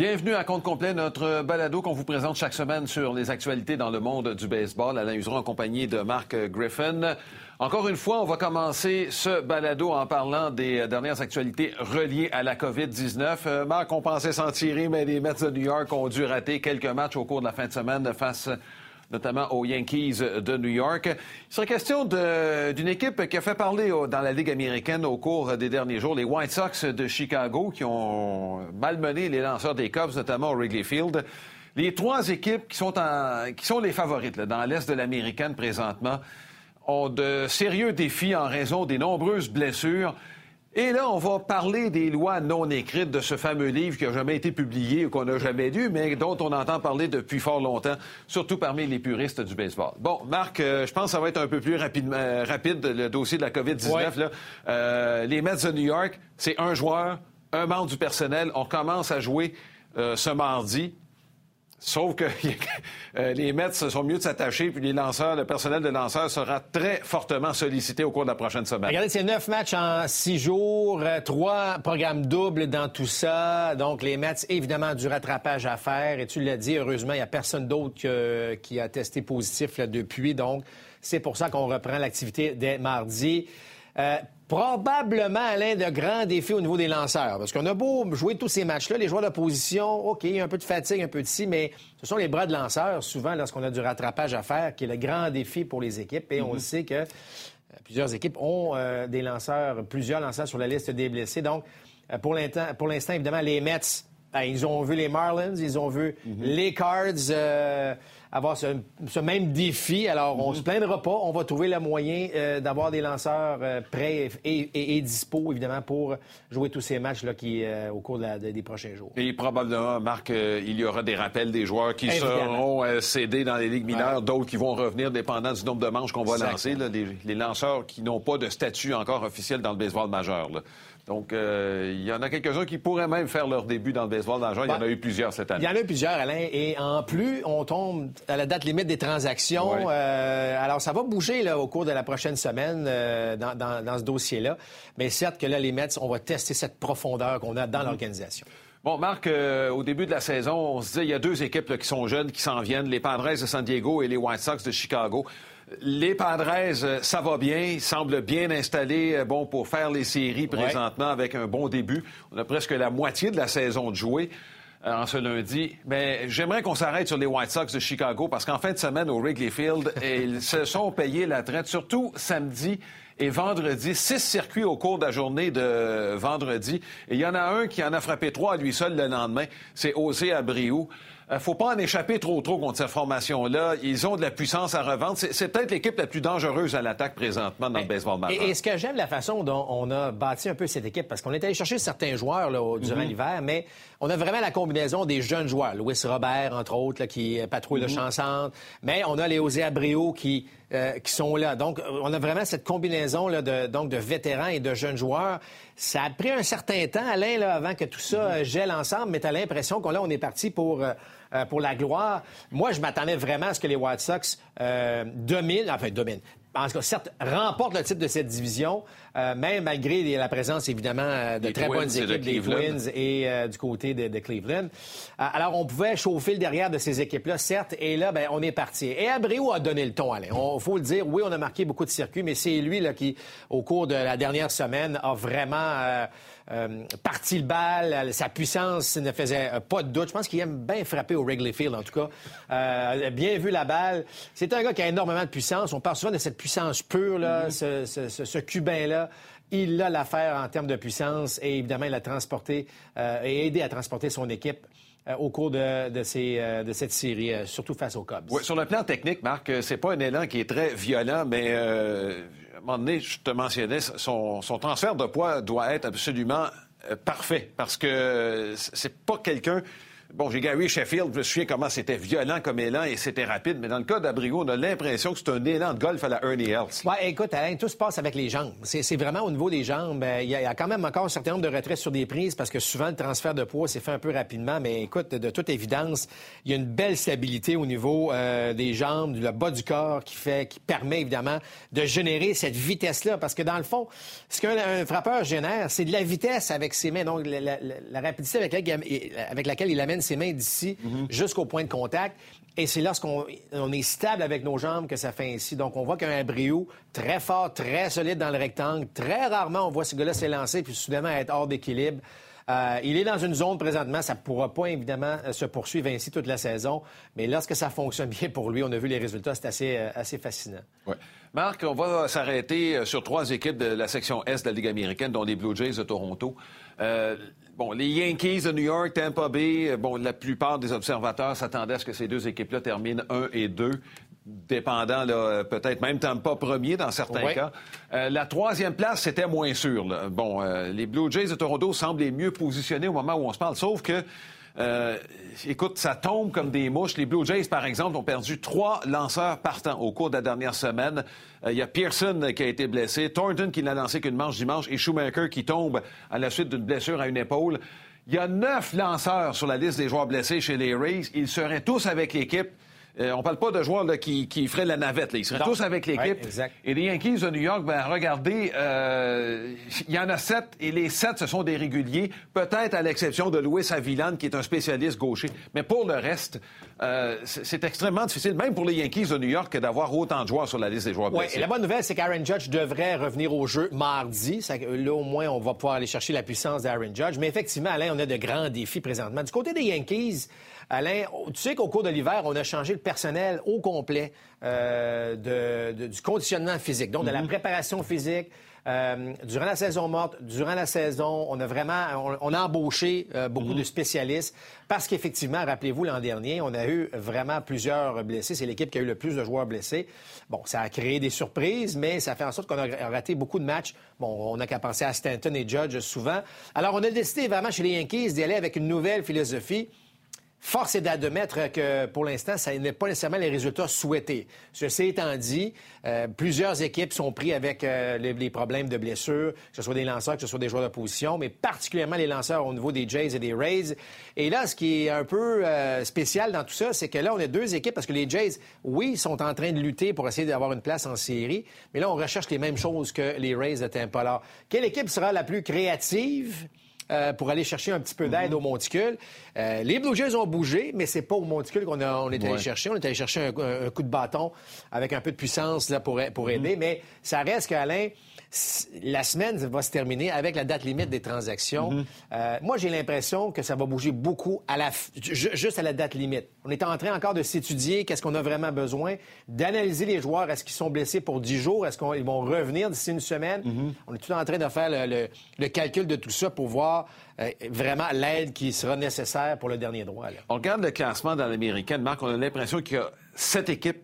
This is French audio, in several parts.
Bienvenue à compte complet, notre balado qu'on vous présente chaque semaine sur les actualités dans le monde du baseball. Alain Useron en compagnie de Marc Griffin. Encore une fois, on va commencer ce balado en parlant des dernières actualités reliées à la COVID-19. Euh, Marc, on pensait s'en tirer, mais les Mets de New York ont dû rater quelques matchs au cours de la fin de semaine face notamment aux Yankees de New York. Il serait question d'une équipe qui a fait parler dans la Ligue américaine au cours des derniers jours, les White Sox de Chicago, qui ont malmené les lanceurs des Cubs, notamment au Wrigley Field. Les trois équipes qui sont, qui sont les favorites dans l'Est de l'américaine présentement ont de sérieux défis en raison des nombreuses blessures. Et là, on va parler des lois non écrites de ce fameux livre qui n'a jamais été publié ou qu'on n'a jamais lu, mais dont on entend parler depuis fort longtemps, surtout parmi les puristes du baseball. Bon, Marc, euh, je pense que ça va être un peu plus euh, rapide, le dossier de la COVID-19. Euh, les Mets de New York, c'est un joueur, un membre du personnel. On commence à jouer ce mardi. Sauf que euh, les Mets sont mieux de s'attacher, puis les lanceurs, le personnel de lanceurs sera très fortement sollicité au cours de la prochaine semaine. Regardez, c'est neuf matchs en six jours, euh, trois programmes doubles dans tout ça. Donc, les Mets, évidemment, du rattrapage à faire. Et tu l'as dit, heureusement, il n'y a personne d'autre qui a testé positif là, depuis. Donc, c'est pour ça qu'on reprend l'activité dès mardi. Euh, Probablement, Alain, de grands défis au niveau des lanceurs. Parce qu'on a beau jouer tous ces matchs-là, les joueurs d'opposition, OK, un peu de fatigue, un peu de ci, mais ce sont les bras de lanceurs, souvent, lorsqu'on a du rattrapage à faire, qui est le grand défi pour les équipes. Et on mhm. sait que euh, plusieurs équipes ont euh, des lanceurs, plusieurs lanceurs sur la liste des blessés. Donc, pour l'instant, évidemment, les Mets, ben, ils ont vu les Marlins, ils ont vu mhm. les Cards avoir ce, même défi. Alors, on ne se plaindra pas. On va trouver le moyen euh, d'avoir des lanceurs euh, prêts et, et, dispo, évidemment, pour jouer tous ces matchs-là qui, euh, au cours des prochains jours. Et probablement, Marc, il y aura des rappels des joueurs qui seront cédés dans les ligues mineures, d'autres qui vont revenir dépendant du nombre de manches qu'on va lancer. les, lanceurs qui n'ont pas de statut encore officiel dans le baseball majeur. Donc, euh, il y en a quelques-uns qui pourraient même faire leur début dans le baseball dans Il y en a eu plusieurs cette année. Il y en a eu plusieurs, Alain. Et en plus, on tombe à la date limite des transactions. Euh, alors, ça va bouger là, au cours de la prochaine semaine euh, dans, ce dossier-là. Mais certes que là, les Mets, on va tester cette profondeur qu'on a dans mm-hmm. l'organisation. Bon, Marc, au début de la saison, on se disait il y a deux équipes qui sont jeunes, qui s'en viennent, les Padres de San Diego et les White Sox de Chicago. Les Padres, euh, ça va bien. Ils semblent bien installés euh, bon, pour faire les séries présentement avec un bon début. On a presque la moitié de la saison de jouer euh, en ce lundi. Mais j'aimerais qu'on s'arrête sur les White Sox de Chicago parce qu'en fin de semaine au Wrigley Field, ils se sont payés la traite, surtout samedi et vendredi. Six circuits au cours de la journée de vendredi. Et il y en a un qui en a frappé trois à lui seul le lendemain. C'est Osé Abriou. Il euh, ne faut pas en échapper trop trop contre cette formation-là. Ils ont de la puissance à revendre. C'est peut-être l'équipe la plus dangereuse à l'attaque présentement dans le baseball majeur. Et, ce que j'aime la façon dont on a bâti un peu cette équipe, parce qu'on est allé chercher certains joueurs là, durant mhm. l'hiver, mais on a vraiment la combinaison des jeunes joueurs. Louis Robert, entre autres, qui patrouille le mhm. champ centre. Mais on a les Osé Abreu qui euh, qui sont là. Donc, on a vraiment cette combinaison là, de, donc, de vétérans et de jeunes joueurs. Ça a pris un certain temps, Alain, là, avant que tout ça mhm. gèle ensemble, mais tu l'impression qu'on on est parti pour, euh, euh, pour la gloire. Moi, je m'attendais vraiment à ce que les White Sox dominent, enfin, dominent, en tout cas, certes, remporte le titre de cette division, euh, même malgré la présence, évidemment, euh, de très bonnes équipes des Twins et euh, du côté de, Cleveland. alors, on pouvait chauffer le derrière de ces équipes-là, certes, et là, ben, on est parti. Et Abreu a donné le ton, Alain. Il faut le dire, oui, on a marqué beaucoup de circuits, mais c'est lui là, qui, au cours de la dernière semaine, a vraiment euh, parti le bal, sa puissance ne faisait pas de doute. Je pense qu'il aime bien frapper au Wrigley Field, en tout cas. Euh, bien vu la balle. C'est un gars qui a énormément de puissance. On parle souvent de cette puissance pure, là, mm-hmm. ce, Cubain-là. Il a l'affaire en termes de puissance et évidemment, il a transporté euh, et aidé à transporter son équipe au cours de, ces, de, cette série, surtout face aux Cubs. sur le plan technique, Marc, c'est pas un élan qui est très violent, mais je te mentionnais, son, transfert de poids doit être absolument euh, parfait parce que c'est pas quelqu'un Bon, j'ai Gary Sheffield, je me souviens comment c'était violent comme élan et c'était rapide, mais dans le cas d'Abrigo, on a l'impression que c'est un élan de golf à la Ernie Els. Ouais, écoute, Alain, tout se passe avec les jambes. C'est vraiment au niveau des jambes. Euh, il y, a quand même encore un certain nombre de retraits sur des prises parce que souvent le transfert de poids s'est fait un peu rapidement, mais écoute, de toute évidence, il y a une belle stabilité au niveau euh, des jambes, du bas du corps qui fait, permet évidemment de générer cette vitesse-là. Parce que dans le fond, ce qu'un frappeur génère, c'est de la vitesse avec ses mains, donc la, rapidité avec avec laquelle il amène ses mains d'ici jusqu'au point de contact. Et c'est lorsqu'on on est stable avec nos jambes que ça fait ainsi. Donc, on voit qu'un brio très fort, très solide dans le rectangle. Très rarement, on voit ce gars-là s'élancer puis soudainement être hors d'équilibre. Euh, il est dans une zone présentement, ça ne pourra pas évidemment se poursuivre ainsi toute la saison, mais lorsque ça fonctionne bien pour lui, on a vu les résultats, c'est assez, euh, assez fascinant. Ouais. Marc, on va s'arrêter euh, sur trois équipes de la section Est de la Ligue américaine, dont les Blue Jays de Toronto. Bon, les Yankees de New York, Tampa Bay, euh, bon, la plupart des observateurs s'attendaient à ce que ces deux équipes-là terminent 1 et 2 dépendant euh, peut-être même Tampa premier dans certains cas. Euh, la troisième place, c'était moins sûr. Bon, les Blue Jays de Toronto semblent les mieux positionnés au moment où on se parle, sauf que euh, écoute, ça tombe comme des mouches. Les Blue Jays, par exemple, ont perdu trois lanceurs partants au cours de la dernière semaine. Euh, il y a Pearson qui a été blessé, Thornton qui n'a lancé qu'une manche dimanche et Schumacher qui tombe à la suite d'une blessure à une épaule. Il y a neuf lanceurs sur la liste des joueurs blessés chez les Rays. Ils seraient tous avec l'équipe. Euh, on parle pas de joueurs qui, feraient la navette. Ils seraient tous avec l'équipe. et les Yankees de New York, ben, regardez, euh, il y en a sept, et les sept, ce sont des réguliers, peut-être à l'exception de Louis Avilan, qui est un spécialiste gaucher. Mais pour le reste, euh, c'est extrêmement difficile, même pour les Yankees de New York, d'avoir autant de joueurs sur la liste des joueurs blessés. et la bonne nouvelle, c'est qu'Aaron Judge devrait revenir au jeu mardi. là, au moins, on va pouvoir aller chercher la puissance d'Aaron Judge. Mais effectivement, Alain, on a de grands défis présentement. Du côté des Yankees, Alain, tu sais qu'au cours de l'hiver, on a changé le personnel au complet euh, du conditionnement physique, donc de la mhm. préparation physique. Euh, durant la saison morte, durant la saison, on a vraiment, on, a embauché euh, beaucoup mhm. de spécialistes parce qu'effectivement, rappelez-vous, l'an dernier, on a eu vraiment plusieurs blessés. C'est l'équipe qui a eu le plus de joueurs blessés. Bon, ça a créé des surprises, mais ça fait en sorte qu'on a raté beaucoup de matchs. Bon, on n'a qu'à penser à Stanton et Judge souvent. Alors, on a décidé vraiment chez les Yankees d'y aller avec une nouvelle philosophie. Force est d'admettre que pour l'instant, ça n'est pas nécessairement les résultats souhaités. Ceci étant dit, euh, plusieurs équipes sont prises avec euh, les, problèmes de blessures, que ce soit des lanceurs, que ce soit des joueurs de position, mais particulièrement les lanceurs au niveau des Jays et des Rays. Et là, ce qui est un peu euh, spécial dans tout ça, c'est que là, on a deux équipes parce que les Jays, oui, sont en train de lutter pour essayer d'avoir une place en série, mais là, on recherche les mêmes choses que les Rays de. Alors, quelle équipe sera la plus créative? Euh, pour aller chercher un petit peu d'aide au monticule. Euh, les Blue Jays ont bougé, mais c'est pas au monticule qu'on on est allé chercher. On est allé chercher un, coup de bâton avec un peu de puissance là, pour, pour aider. Mais ça reste qu'Alain, la semaine va se terminer avec la date limite des transactions. Mhm. Euh, moi, j'ai l'impression que ça va bouger beaucoup à la, juste à la date limite. On est en train encore de s'étudier qu'est-ce qu'on a vraiment besoin, d'analyser les joueurs. Est-ce qu'ils sont blessés pour 10 jours? Est-ce qu'ils vont revenir d'ici une semaine? Mhm. On est tout en train de faire le, calcul de tout ça pour voir euh, vraiment l'aide qui sera nécessaire pour le dernier droit. On regarde le classement dans l'américaine, Marc, on a l'impression qu'il y a sept équipes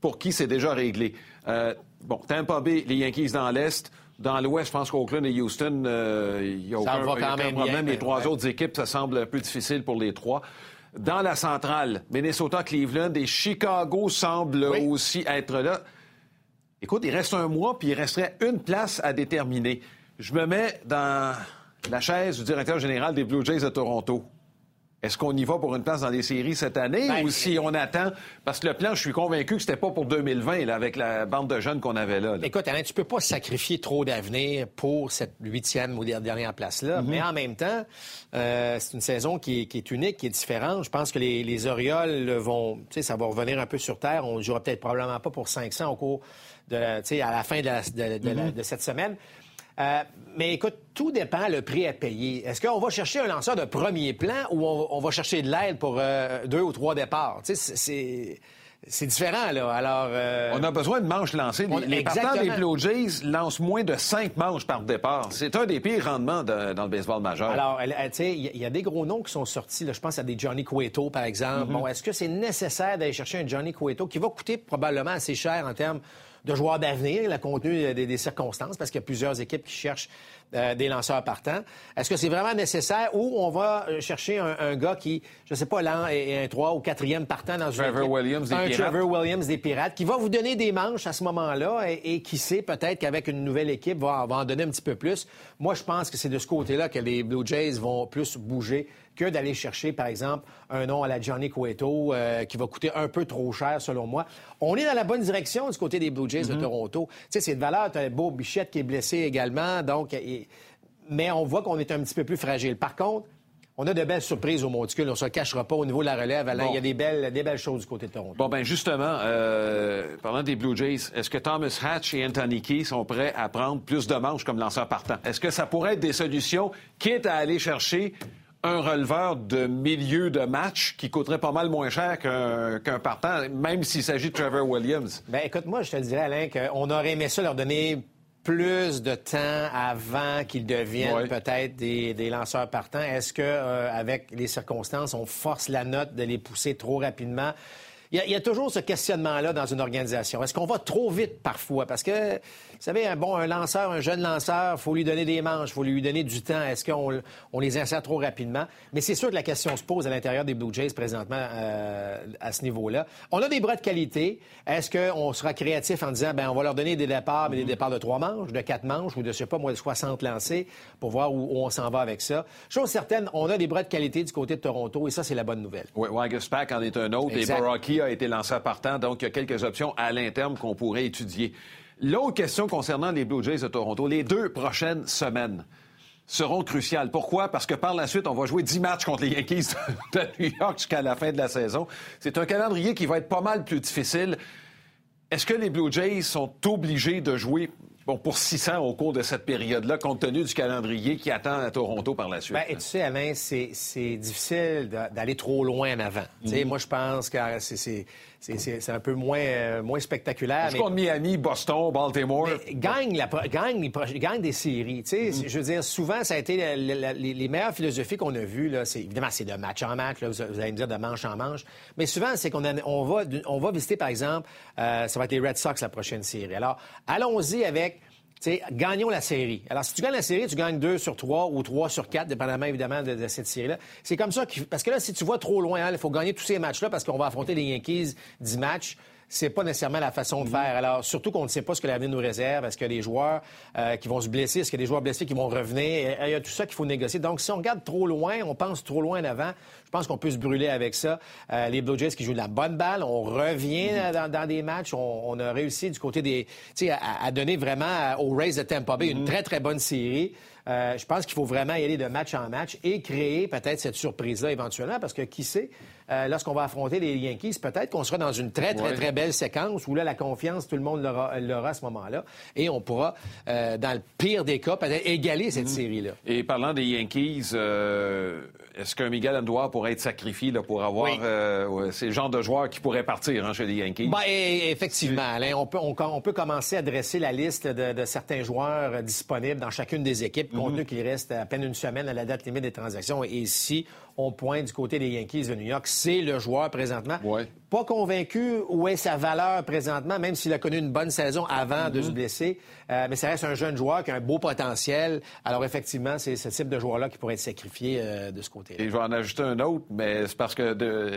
pour qui c'est déjà réglé. Euh, bon, Tampa Bay, les Yankees dans l'Est. Dans l'Ouest, je pense qu'Oakland et Houston, euh, il y a aucun, problème. les trois autres équipes, ça semble un peu difficile pour les trois. Dans la centrale, Minnesota, Cleveland et Chicago semblent aussi être là. Écoute, il reste un mois, puis il resterait une place à déterminer. Je me mets dans la chaise du directeur général des Blue Jays de Toronto. Est-ce qu'on y va pour une place dans les séries cette année ben, ou si on attend? Parce que le plan, je suis convaincu que c'était pas pour 2020 avec la bande de jeunes qu'on avait là, Écoute, Alain, tu peux pas sacrifier trop d'avenir pour cette huitième ou dernière place-là. Mhm. Mais en même temps, euh, c'est une saison qui est, unique, qui est différente. Je pense que les, Orioles vont, tu sais, ça va revenir un peu sur terre. On jouera peut-être probablement pas pour 500 au cours de, tu sais, à la fin de, mhm. de cette semaine. Euh, mais écoute, tout dépend le prix à payer. Est-ce qu'on va chercher un lanceur de premier plan ou on, va chercher de l'aide pour euh, deux ou trois départs? c'est... C'est différent, là. Alors, euh, On a besoin de manches lancées. Les, partants des Blue Jays lancent moins de cinq manches par départ. C'est un des pires rendements dans le baseball majeur. Alors, tu sais, il y, a des gros noms qui sont sortis. Là. Je pense à des Johnny Cueto, par exemple. Mm-hmm. Bon, est-ce que c'est nécessaire d'aller chercher un Johnny Cueto qui va coûter probablement assez cher en termes de joueurs d'avenir, le contenu des, des circonstances, parce qu'il y a plusieurs équipes qui cherchent euh, des lanceurs partants. Est-ce que c'est vraiment nécessaire ou on va euh, chercher un, gars qui, je ne sais pas, l'an est un 3 ou 4e partant dans une Trevor Williams des un Pirates. Trevor Williams des Pirates, qui va vous donner des manches à ce moment-là et, qui sait peut-être qu'avec une nouvelle équipe va, va en donner un petit peu plus. Moi, je pense que c'est de ce côté-là que les Blue Jays vont plus bouger que d'aller chercher, par exemple, un nom à la Johnny Cueto euh, qui va coûter un peu trop cher, selon moi. On est dans la bonne direction du côté des Blue Jays de mm-hmm. Toronto. Tu sais, c'est de valeur. Tu as Beau Bichette qui est blessé également. Donc, mais on voit qu'on est un petit peu plus fragile. Par contre, on a de belles surprises au monticule. On ne se cachera pas au niveau de la relève. Il y a des belles, des belles choses du côté de Toronto. Bon, ben justement, euh, parlant des Blue Jays, est-ce que Thomas Hatch et Anthony Key sont prêts à prendre plus de manches comme lanceur partant? Est-ce que ça pourrait être des solutions, quitte à aller chercher un releveur de milieu de match qui coûterait pas mal moins cher qu'un partant, même s'il s'agit de Trevor Williams? Ben écoute, moi, je te dirais, Alain, qu'on aurait aimé ça leur donner plus de temps avant qu'ils deviennent peut-être des, lanceurs partants? Est-ce que, euh, avec les circonstances, on force la note de les pousser trop rapidement? Il y, a, toujours ce questionnement-là dans une organisation. Est-ce qu'on va trop vite parfois? Parce que, vous savez, un, bon, un lanceur, un jeune lanceur, il faut lui donner des manches, il faut lui donner du temps. Est-ce qu'on on les insère trop rapidement? Mais c'est sûr que la question se pose à l'intérieur des Blue Jays présentement euh, à ce niveau-là. On a des bras de qualité. Est-ce qu'on sera créatif en disant, ben on va leur donner des départs, mais des départs de trois manches, de quatre manches ou de, je sais pas, moi, de 60 lancés pour voir où, on s'en va avec ça? Chose certaine, on a des bras de qualité du côté de Toronto et ça, c'est la bonne nouvelle. Oui, Wagaspack en est un autre et a été lancé partant, donc il y a quelques options à l'interne qu'on pourrait étudier. L'autre question concernant les Blue Jays de Toronto, les deux prochaines semaines seront cruciales. Pourquoi? Parce que par la suite, on va jouer 10 matchs contre les Yankees de New York jusqu'à la fin de la saison. C'est un calendrier qui va être pas mal plus difficile. Est-ce que les Blue Jays sont obligés de jouer bon, pour 600 au cours de cette période-là, compte tenu du calendrier qui attend à Toronto par la suite? Bien, et tu sais, Alain, c'est difficile d'aller trop loin en avant. Mhm. Moi, je pense que c'est c'est un peu moins, euh, moins spectaculaire. Je mais... Miami, Boston, Baltimore? gagne, la, gagne, gagne, des séries. Mm-hmm. Je veux dire, souvent, ça a été les, meilleures philosophies qu'on a vues. Là, évidemment, c'est de match en match. Là, vous, allez me dire de manche en manche. Mais souvent, c'est qu'on on va, on va visiter, par exemple, euh, ça va être les Red Sox la prochaine série. Alors, allons-y avec sais, gagnons la série. Alors, si tu gagnes la série, tu gagnes 2 sur 3 ou 3 sur 4, dépendamment évidemment de, cette série-là. C'est comme ça, parce que là, si tu vois trop loin, hein, il faut gagner tous ces matchs-là parce qu'on va affronter les Yankees 10 matchs c'est pas nécessairement la façon de faire. Alors, surtout qu'on ne sait pas ce que l'avenir nous réserve. Est-ce qu'il y a des joueurs euh, qui vont se blesser? Est-ce qu'il y a des joueurs blessés qui vont revenir? Il y a tout ça qu'il faut négocier. Donc, si on regarde trop loin, on pense trop loin en avant, je pense qu'on peut se brûler avec ça. Euh, les Blue Jays qui jouent de la bonne balle, on revient dans, des matchs. On, a réussi du côté des... Tu sais, à, donner vraiment aux Rays de Tampa Bay une mm-hmm. très, très bonne série. Euh, je pense qu'il faut vraiment y aller de match en match et créer peut-être cette surprise-là éventuellement, parce que qui sait, euh, lorsqu'on va affronter les Yankees, peut-être qu'on sera dans une très, très, très belle séquence où là, la confiance, tout le monde l'aura à ce moment-là, et on pourra, euh, dans le pire des cas, peut-être égaler cette mm-hmm. série-là. Et parlant des Yankees, est-ce qu'un Miguel Andoir pourrait être sacrifié là, pour avoir oui. ces genres de joueurs qui pourraient partir hein, chez les Yankees? Ben, effectivement, Alain, on peut, on, peut commencer à dresser la liste de, de certains joueurs disponibles dans chacune des équipes compte tenu qu'il reste à peine une semaine à la date limite des transactions. Et ici, on pointe du côté des Yankees de New York, c'est le joueur présentement. Pas convaincu où est sa valeur présentement, même s'il a connu une bonne saison avant de se mm-hmm. blesser. Euh, mais ça reste un jeune joueur qui a un beau potentiel. Alors effectivement, c'est ce type de joueur-là qui pourrait être sacrifié euh, de ce côté-là. Et je vais en ajouter un autre, mais c'est parce que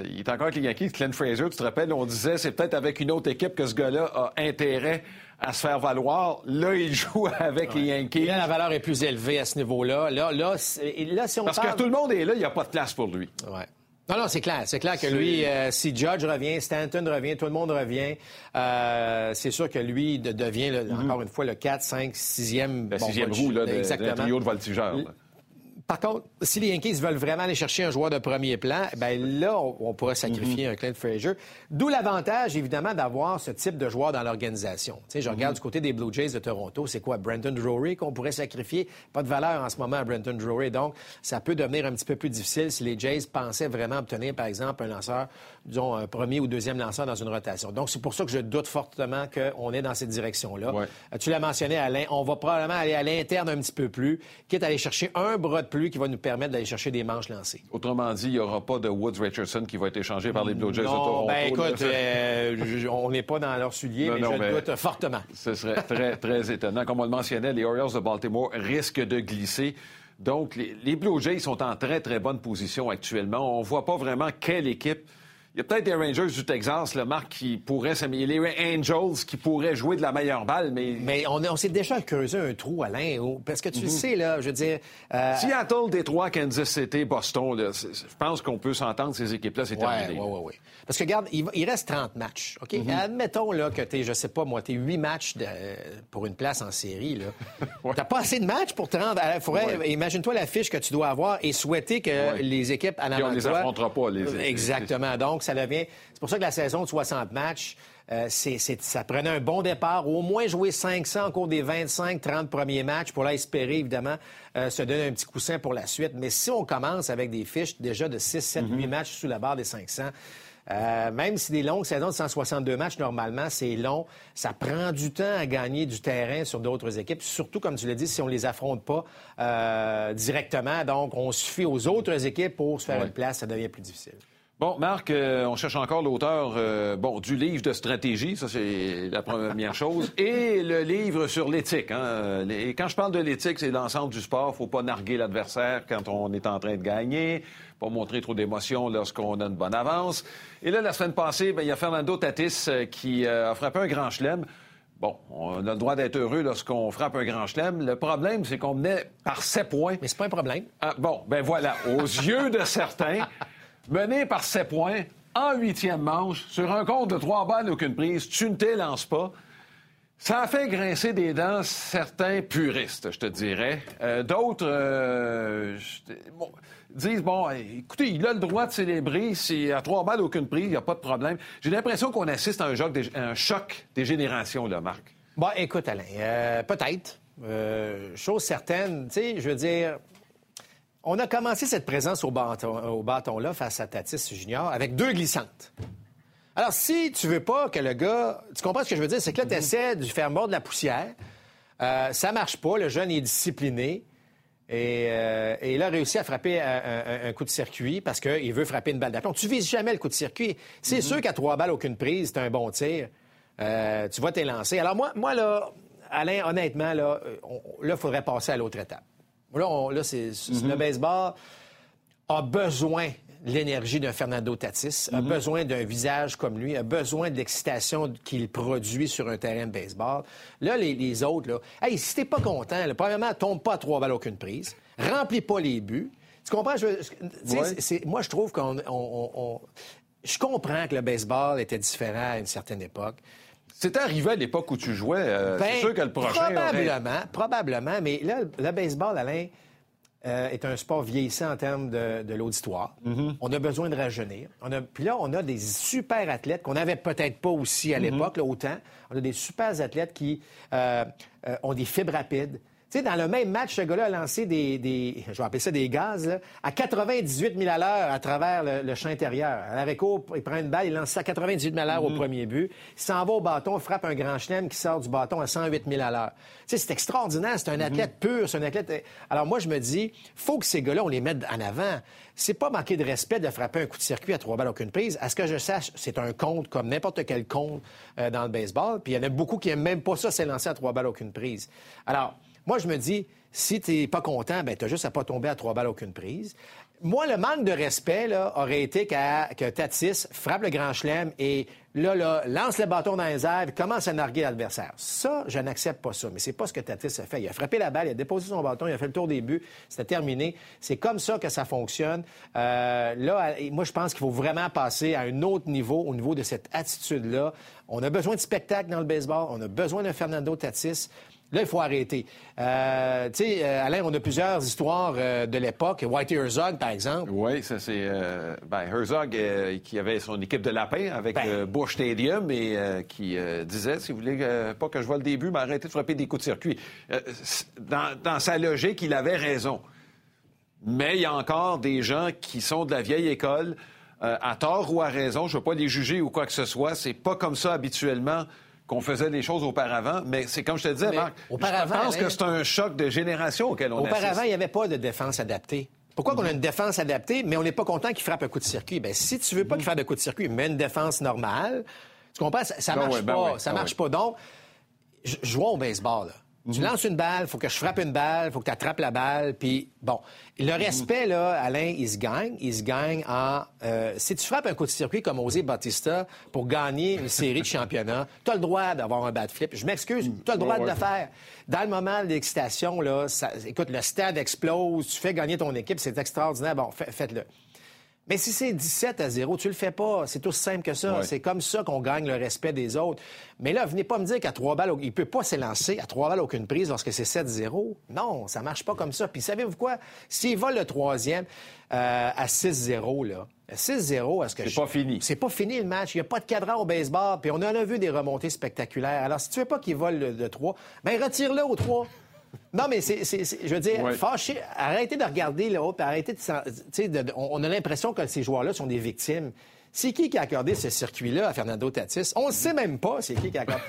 il est encore avec les Yankees. Glenn Fraser, tu te rappelles, on disait c'est peut-être avec une autre équipe que ce gars-là a intérêt à se faire valoir. Là, il joue avec les Yankees. Là, la valeur est plus élevée à ce niveau-là. Là, là, là si on Parce que tout le monde est là, il n'y a pas de place pour lui. Ouais. Non, non, c'est clair. C'est clair que lui, euh, si Judge revient, Stanton revient, tout le monde revient, euh, c'est sûr que lui devient, mm-hmm. encore une fois, le 4, 5, 6e... La sixième roue, là, de, exactement. trio de voltigeurs. Par contre, si les Yankees veulent vraiment aller chercher un joueur de premier plan, ben là, on, pourrait sacrifier mhm. un Clint Frazier. D'où l'avantage, évidemment, d'avoir ce type de joueur dans l'organisation. Tu sais, je regarde mhm. du côté des Blue Jays de Toronto, c'est quoi? Brenton Drury qu'on pourrait sacrifier? Pas de valeur en ce moment à Brenton Drury. Donc, ça peut devenir un petit peu plus difficile si les Jays pensaient vraiment obtenir, par exemple, un lanceur, disons, un premier ou deuxième lanceur dans une rotation. Donc, c'est pour ça que je doute fortement qu'on est dans cette direction-là. Euh, tu l'as mentionné, Alain, on va probablement aller à l'interne un petit peu plus, quitte à aller chercher un bras de plus lui qui va nous permettre d'aller chercher des manches lancées. Autrement dit, il n'y aura pas de Woods Richardson qui va être échangé par les Blue Jays de Toronto. Ben écoute, euh, on n'est pas dans leur soulier, mais je le doute fortement. Ce serait très, très étonnant. Comme on le mentionnait, les Orioles de Baltimore risquent de glisser. Donc, les, les Blue Jays sont en très, très bonne position actuellement. On ne voit pas vraiment quelle équipe il y a peut-être des Rangers du Texas, le Marc, qui pourraient s'améliorer. Les Angels qui pourraient jouer de la meilleure balle, mais. Mais on, on s'est déjà creusé un trou, Alain, parce que tu mhm. sais, là, je veux dire. Euh... Seattle, Détroit, Kansas City, Boston, là, je pense qu'on peut s'entendre, ces équipes-là, c'est terminé. Oui, oui, oui. Parce que, regarde, il, reste 30 matchs, OK? Mhm. Admettons, là, que tu je sais pas, moi, tu 8 matchs pour une place en série, là. ouais. T'as pas assez de matchs pour te rendre. Imagine-toi la fiche que tu dois avoir et souhaiter que les équipes en avant. on les affrontera pas, les. Exactement. Donc, ça devient. C'est pour ça que la saison de 60 matchs, euh, ça prenait un bon départ, au moins jouer 500 au cours des 25-30 premiers matchs pour là espérer, évidemment, euh, se donner un petit coussin pour la suite. Mais si on commence avec des fiches déjà de 6, 7, 8 matchs sous la barre des 500, euh, même si des longues saisons de 162 matchs, normalement, c'est long. Ça prend du temps à gagner du terrain sur d'autres équipes, surtout, comme tu l'as dit, si on les affronte pas directement. Donc, on suffit aux autres équipes pour se faire une place, ça devient plus difficile. Bon, Marc, euh, on cherche encore l'auteur euh, bon, du livre de stratégie, ça c'est la première chose, et le livre sur l'éthique. Hein. Et quand je parle de l'éthique, c'est l'ensemble du sport. faut pas narguer l'adversaire quand on est en train de gagner, pas montrer trop d'émotion lorsqu'on a une bonne avance. Et là, la semaine passée, ben, il y a Fernando Tatis euh, qui a frappé un grand chelem. Bon, on a le droit d'être heureux lorsqu'on frappe un grand chelem. Le problème, c'est qu'on menait par sept points. Mais c'est pas un problème. Ah, bon, ben voilà. Aux yeux de certains, mené par 7 points en huitième manche, sur un compte de trois balles, aucune prise, tu ne t'élances pas. Ça a fait grincer des dents certains puristes, je te dirais. Euh, d'autres euh, disent, bon, écoutez, il a le droit de célébrer, si à trois balles, aucune prise, il n'y a pas de problème. J'ai l'impression qu'on assiste à un, un, choc des générations, là, Marc. Bon, écoute, Alain, euh, peut-être. chose certaine, tu sais, je veux dire, on a commencé cette présence au bâton-là face à Tatis Junior avec deux glissantes. Alors, si tu veux pas que le gars. Tu comprends ce que je veux dire? C'est que là, tu essaies de faire mordre de la poussière. Euh, ça marche pas. Le jeune est discipliné. Et, euh, il a réussi à frapper un, coup de circuit parce qu'il veut frapper une balle d'aplomb. Tu vises jamais le coup de circuit. C'est mhm. sûr qu'à trois balles, aucune prise, c'est un bon tir. Euh, tu vas t'élancer. Alors, moi, moi, là, Alain, honnêtement, là, il faudrait passer à l'autre étape. Là, c'est, le mhm. baseball a besoin de l'énergie d'un Fernando Tatis, a mhm. besoin d'un visage comme lui, a besoin de l'excitation qu'il produit sur un terrain de baseball. Là, les, autres, là, hey, si t'es pas content, là, premièrement, tombe pas à trois balles aucune prise, remplis pas les buts. Tu comprends? moi, je trouve qu'on... je comprends que le baseball était différent à une certaine époque. C'était arrivé à l'époque où tu jouais. Euh, c'est ben, sûr que le prochain. Probablement, probablement. Mais là, le baseball, Alain, euh, est un sport vieillissant en termes de, l'auditoire. Mm-hmm. On a besoin de rajeunir. On a, puis là, on a des super athlètes qu'on n'avait peut-être pas aussi à mm-hmm. l'époque, autant. On a des super athlètes qui euh, ont des fibres rapides, sais, dans le même match, ce gars-là a lancé des, je vais appeler ça des gaz, à 98 000 à l'heure à travers le, champ intérieur. À il prend une balle, il lance ça à 98 000 à l'heure au mhm. premier but. Il s'en va au bâton, frappe un grand chelem qui sort du bâton à 108 000 à l'heure. Tu sais, c'est extraordinaire. C'est un mhm. athlète pur, c'est un athlète... Alors moi, je me dis, faut que ces gars-là, on les mette en avant. C'est pas manquer de respect de frapper un coup de circuit à trois balles aucune prise. À ce que je sache, c'est un compte comme n'importe quel compte euh, dans le baseball. Puis il y en a beaucoup qui n'aiment même pas ça, c'est lancé à trois balles aucune prise. Alors, moi, je me dis, si tu n'es pas content, ben, tu juste à pas tomber à trois balles aucune prise. Moi, le manque de respect là, aurait été que Tatis frappe le grand chelem et là, là, lance le bâton dans les airs et commence à narguer l'adversaire. Ça, je n'accepte pas ça. Mais c'est pas ce que Tatis a fait. Il a frappé la balle, il a déposé son bâton, il a fait le tour des buts. C'était terminé. C'est comme ça que ça fonctionne. Euh, là, moi, je pense qu'il faut vraiment passer à un autre niveau, au niveau de cette attitude-là. On a besoin de spectacle dans le baseball. On a besoin de Fernando Tatis. Là, il faut arrêter. Euh, tu sais, euh, Alain, on a plusieurs histoires euh, de l'époque. White Herzog, par exemple. Oui, ça c'est... ben, Herzog, qui avait son équipe de lapins avec ben. Bush Stadium et qui disait, si vous voulez pas que je vois le début, mais arrêtez de frapper des coups de circuit. Dans, dans, sa logique, il avait raison. Mais il y a encore des gens qui sont de la vieille école, à tort ou à raison. Je ne veux pas les juger ou quoi que ce soit. C'est pas comme ça habituellement qu'on faisait des choses auparavant, mais c'est comme je te disais, Marc, auparavant, je pense que c'est un choc de génération auquel on Auparavant, il n'y avait pas de défense adaptée. Pourquoi qu'on a une défense adaptée, mais on n'est pas content qu'il frappe un coup de circuit? Bien, si tu veux pas qu'il fasse de coup de circuit, mais une défense normale, tu comprends? Ça, ça ben marche ben pas. ça ben marche pas. Donc, jouons au baseball, là. Tu mhm. lances une balle, il faut que je frappe une balle, il faut que tu attrapes la balle, puis bon. Le respect, là, Alain, il se gagne. Il se gagne en... Euh, si tu frappes un coup de circuit comme Osé Bautista pour gagner une série de championnats, tu as le droit d'avoir un bad flip. Je m'excuse, tu as le droit de le faire. Dans le moment de l'excitation, là, écoute, le stade explose, tu fais gagner ton équipe, c'est extraordinaire. Bon, faites-le. Mais si c'est 17 à 0, tu le fais pas. C'est aussi simple que ça. C'est comme ça qu'on gagne le respect des autres. Mais là, venez pas me dire qu'à trois balles, il peut pas s'élancer à trois balles aucune prise lorsque c'est 7-0. Non, ça marche pas comme ça. Puis savez-vous quoi? S'il vole le troisième euh, à 6-0, là, 6-0, est-ce que C'est pas fini. C'est pas fini le match. Il n'y a pas de cadran au baseball. Puis on en a vu des remontées spectaculaires. Alors, si tu veux pas qu'il vole le, le 3, ben retire-le au 3. Non, mais c'est, je veux dire, fâché, arrêtez de regarder l'autre, arrêtez de, on, a l'impression que ces joueurs-là sont des victimes. C'est qui qui a accordé ce circuit-là à Fernando Tatis? On ne sait même pas c'est qui qui a accordé.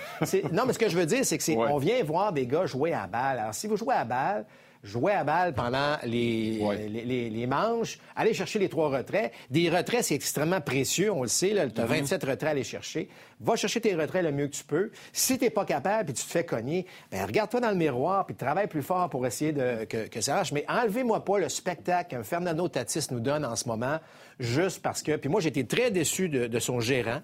Non, mais ce que je veux dire, c'est que c'est, on vient voir des gars jouer à balle. Alors, si vous jouez à balle, jouer à balle pendant les, les, manches, aller chercher les trois retraits. Des retraits, c'est extrêmement précieux, on le sait. Tu as 27 retraits à aller chercher. Va chercher tes retraits le mieux que tu peux. Si tu pas capable puis tu te fais cogner, ben regarde-toi dans le miroir puis travaille plus fort pour essayer de, que, ça marche. Mais enlevez-moi pas le spectacle que Fernando Tatis nous donne en ce moment, juste parce que... Puis moi, j'ai été très déçu de, son gérant,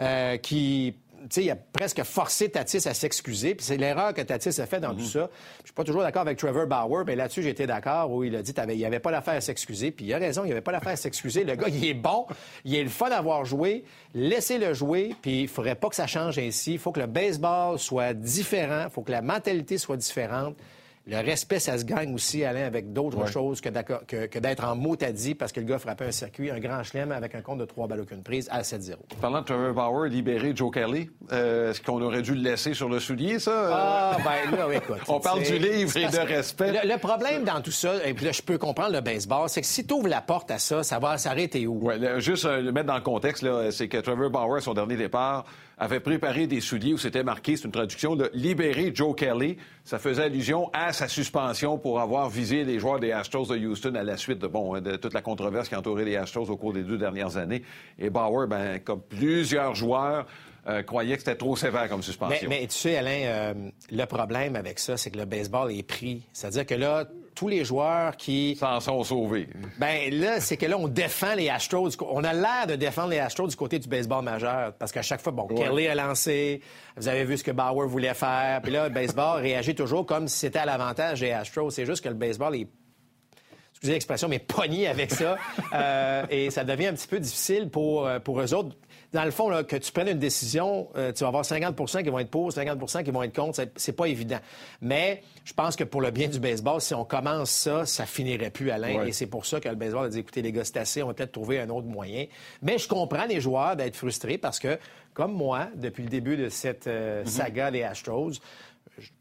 euh, qui il a presque forcé Tatis à s'excuser. Puis c'est l'erreur que Tatis a fait dans tout mhm. ça. Je suis pas toujours d'accord avec Trevor Bauer, mais là-dessus, j'étais d'accord où il a dit qu'il n'y avait pas l'affaire à s'excuser. Puis il a raison, il n'y avait pas l'affaire à s'excuser. Le gars, il est bon, il est le fun d'avoir joué. Laissez-le jouer, puis il faudrait pas que ça change ainsi. Il faut que le baseball soit différent, il faut que la mentalité soit différente. Le respect, ça se gagne aussi, Alain, avec d'autres choses que, d'être en mot à dit parce que le gars frappait un circuit, un grand chelem avec un compte de trois balles aucune prise à 7-0. Parlant de Trevor Bauer, libérer Joe Kelly, euh, est-ce qu'on aurait dû le laisser sur le soulier, ça? Ah, ben là, écoute. On parle du livre et de respect. Le, problème dans tout ça, et puis là, je peux comprendre le baseball, c'est que si tu ouvres la porte à ça, ça va s'arrêter où? Oui, juste euh, le mettre dans le contexte, c'est que Trevor Bauer, son dernier départ, avait préparé des souliers où c'était marqué, c'est une traduction de libérer Joe Kelly. Ça faisait allusion à sa suspension pour avoir visé les joueurs des Astros de Houston à la suite de, bon, de toute la controverse qui a entouré les Astros au cours des deux dernières années. Et Bauer, ben, comme plusieurs joueurs, euh, croyait que c'était trop sévère comme suspension. Mais, tu sais, Alain, euh, le problème avec ça, c'est que le baseball est pris. C'est-à-dire que là, tous les joueurs qui... S'en sont sauvés. Ben là, c'est que là, on défend les Astros. On a l'air de défendre les Astros du côté du baseball majeur. Parce qu'à chaque fois, bon, Kelly a lancé, vous avez vu ce que Bauer voulait faire. Puis là, le baseball réagit toujours comme si c'était à l'avantage des Astros. C'est juste que le baseball est excusez l'expression, mais pogné avec ça. Euh, et ça devient un petit peu difficile pour, pour eux autres dans le fond, là, que tu prennes une décision, euh, tu vas avoir 50% qui vont être pour, 50% qui vont être contre. C'est pas évident. Mais je pense que pour le bien du baseball, si on commence ça, ça finirait plus, Alain. Et c'est pour ça que le baseball a dit, écoutez, les gars, c'est assez, on va peut-être trouver un autre moyen. Mais je comprends les joueurs d'être frustrés parce que, comme moi, depuis le début de cette euh, mm-hmm. saga des Astros,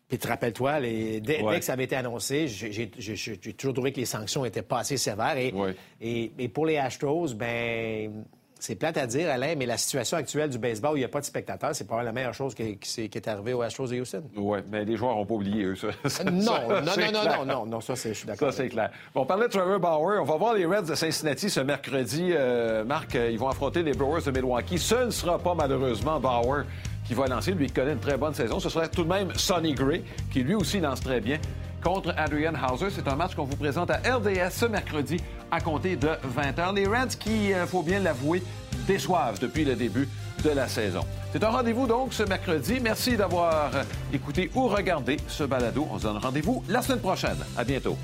puis te rappelle-toi, dès, que ça avait été annoncé, j'ai toujours trouvé que les sanctions étaient pas assez sévères. Et, et, et pour les Astros, ben c'est plate à dire, Alain, mais la situation actuelle du baseball où il n'y a pas de spectateurs, c'est pas la meilleure chose qui, qui, est arrivée aux Astros de Houston. Oui, mais les joueurs n'ont pas oublié, eux, ça. non, non, non, non, non, non, ça, je suis d'accord. Ça, c'est clair. on parlait de Trevor Bauer. On va voir les Reds de Cincinnati ce mercredi. Euh, Marc, euh, ils vont affronter les Brewers de Milwaukee. Ce ne sera pas, malheureusement, Bauer qui va lancer. Lui, il connaît une très bonne saison. Ce serait tout de même Sonny Gray, qui lui aussi lance très bien contre Adrian Hauser. C'est un match qu'on vous présente à RDS ce mercredi à compter de 20h. Les Reds qui, euh, faut bien l'avouer, déçoivent depuis le début de la saison. C'est un rendez-vous donc ce mercredi. Merci d'avoir écouté ou regardé ce balado. On se donne rendez-vous la semaine prochaine. À bientôt.